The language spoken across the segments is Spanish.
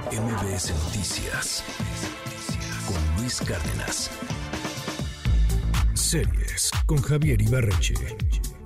MBS Noticias con Luis Cárdenas. Series con Javier Ibarreche.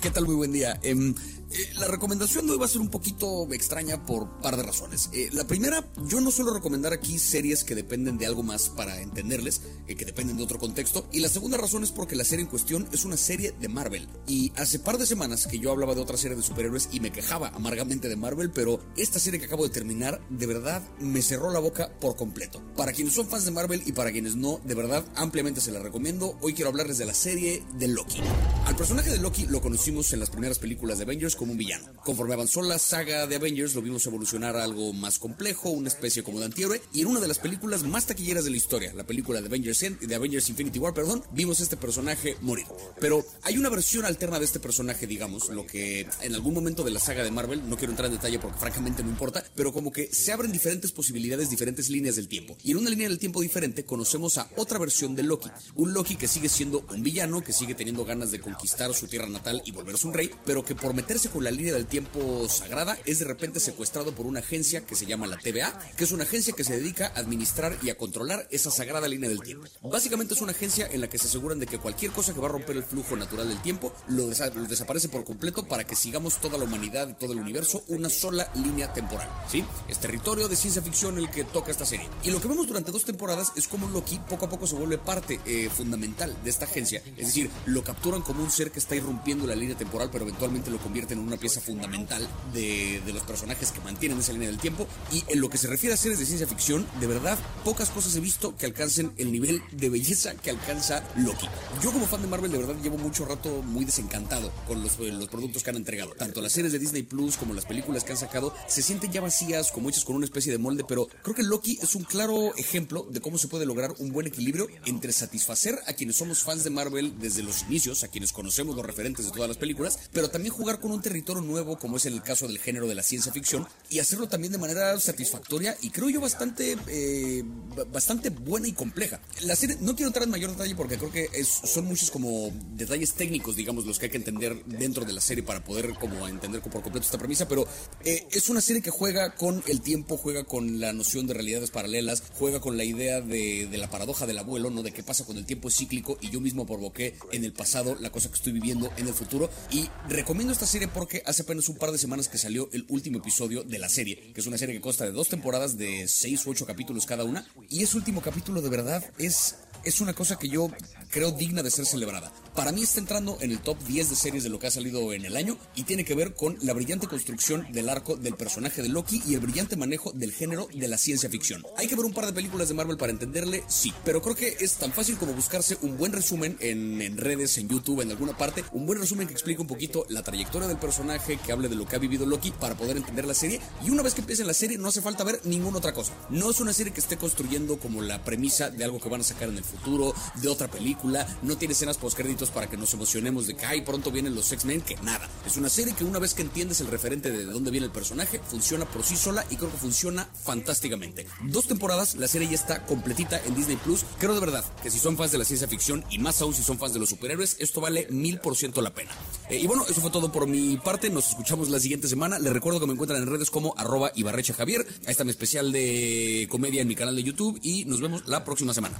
¿Qué tal? Muy buen día. Em, eh, la recomendación de hoy va a ser un poquito extraña por par de razones. Eh, la primera, yo no suelo recomendar aquí series que dependen de algo más para entenderles, que dependen de otro contexto. Y la segunda razón es porque la serie en cuestión es una serie de Marvel. Y hace par de semanas que yo hablaba de otra serie de superhéroes y me quejaba amargamente de Marvel, pero esta serie que acabo de terminar, de verdad, me cerró la boca por completo. Para quienes son fans de Marvel y para quienes no, de verdad, ampliamente se la recomiendo. Hoy quiero hablarles de la serie de Loki. Al personaje de Loki lo conocimos en las primeras películas de Avengers como un villano. Conforme avanzó la saga de Avengers, lo vimos evolucionar a algo más complejo, una especie como de antihéroe, y en una de las películas más taquilleras de la historia, la película de Avengers, de Avengers Infinity War, perdón, vimos este personaje morir. Pero hay una versión alterna de este personaje, digamos, lo que en algún momento de la saga de Marvel, no quiero entrar en detalle porque francamente no importa, pero como que se abren diferentes posibilidades, diferentes líneas del tiempo. Y en una línea del tiempo diferente conocemos a otra versión de Loki, un Loki que sigue siendo un villano, que sigue teniendo ganas de conquistar su tierra natal y volverse un rey, pero que por meterse con la línea del tiempo sagrada es de repente secuestrado por una agencia que se llama la TVA, que es una agencia que se dedica a administrar y a controlar esa sagrada línea del tiempo. Básicamente es una agencia en la que se aseguran de que cualquier cosa que va a romper el flujo natural del tiempo lo, desaparece por completo para que sigamos toda la humanidad y todo el universo una sola línea temporal. ¿Sí? Es territorio de ciencia ficción el que toca esta serie. Y lo que vemos durante dos temporadas es como Loki poco a poco se vuelve parte eh, fundamental de esta agencia. Es decir, lo capturan como un ser que está irrumpiendo la línea temporal, pero eventualmente lo convierten en una pieza fundamental de, de los personajes que mantienen esa línea del tiempo. Y en lo que se refiere a series de ciencia ficción, de verdad, pocas cosas he visto que alcancen el nivel de belleza que alcanza Loki. Yo como fan de Marvel, de verdad, llevo mucho rato muy desencantado con los, eh, los productos que han entregado. Tanto las series de Disney Plus como las películas que han sacado se sienten ya vacías, como hechas con una especie de molde, pero creo que Loki es un claro ejemplo de cómo se puede lograr un buen equilibrio entre satisfacer a quienes somos fans de Marvel desde los inicios, a quienes conocemos los referentes de todas las películas, pero también jugar con un territorio nuevo, como es el caso del género de la ciencia ficción, y hacerlo también de manera satisfactoria y creo yo bastante, eh, bastante buena y compleja. La serie, no quiero entrar en mayor detalle porque creo que son muchos como detalles técnicos, digamos, los que hay que entender dentro de la serie para poder como entender por completo esta premisa, pero eh, es una serie que juega con el tiempo, juega con la noción de realidades paralelas, juega con la idea de, de la paradoja del abuelo, ¿no? De qué pasa cuando el tiempo es cíclico y yo mismo provoqué en el pasado la cosa que estoy viviendo en el futuro. Y recomiendo esta serie porque hace apenas un par de semanas que salió el último episodio de la serie, que es una serie que consta de dos temporadas de seis u ocho capítulos cada una. Y ese último capítulo de verdad es es una cosa que yo creo digna de ser celebrada. Para mí está entrando en el top 10 de series de lo que ha salido en el año y tiene que ver con la brillante construcción del arco del personaje de Loki y el brillante manejo del género de la ciencia ficción. Hay que ver un par de películas de Marvel para entenderle, sí, pero creo que es tan fácil como buscarse un buen resumen en, redes, en YouTube, en alguna parte, un buen resumen que explique un poquito la trayectoria del personaje, que hable de lo que ha vivido Loki para poder entender la serie y una vez que empiece la serie no hace falta ver ninguna otra cosa. No es una serie que esté construyendo como la premisa de algo que van a sacar en el futuro futuro, de otra película, no tiene escenas postcréditos para que nos emocionemos de que ay, pronto vienen los X-Men, que nada. Es una serie que una vez que entiendes el referente de dónde viene el personaje, funciona por sí sola y creo que funciona fantásticamente. Dos temporadas, la serie ya está completita en Disney Plus. Creo de verdad que si son fans de la ciencia ficción y más aún si son fans de los superhéroes, esto vale mil por ciento la pena. Eh, y bueno, eso fue todo por mi parte. Nos escuchamos la siguiente semana. Les recuerdo que me encuentran en redes como arroba Ibarrecha Javier. Ahí está mi especial de comedia en mi canal de YouTube y nos vemos la próxima semana.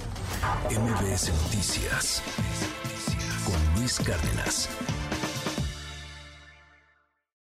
MBS Noticias Cárdenas.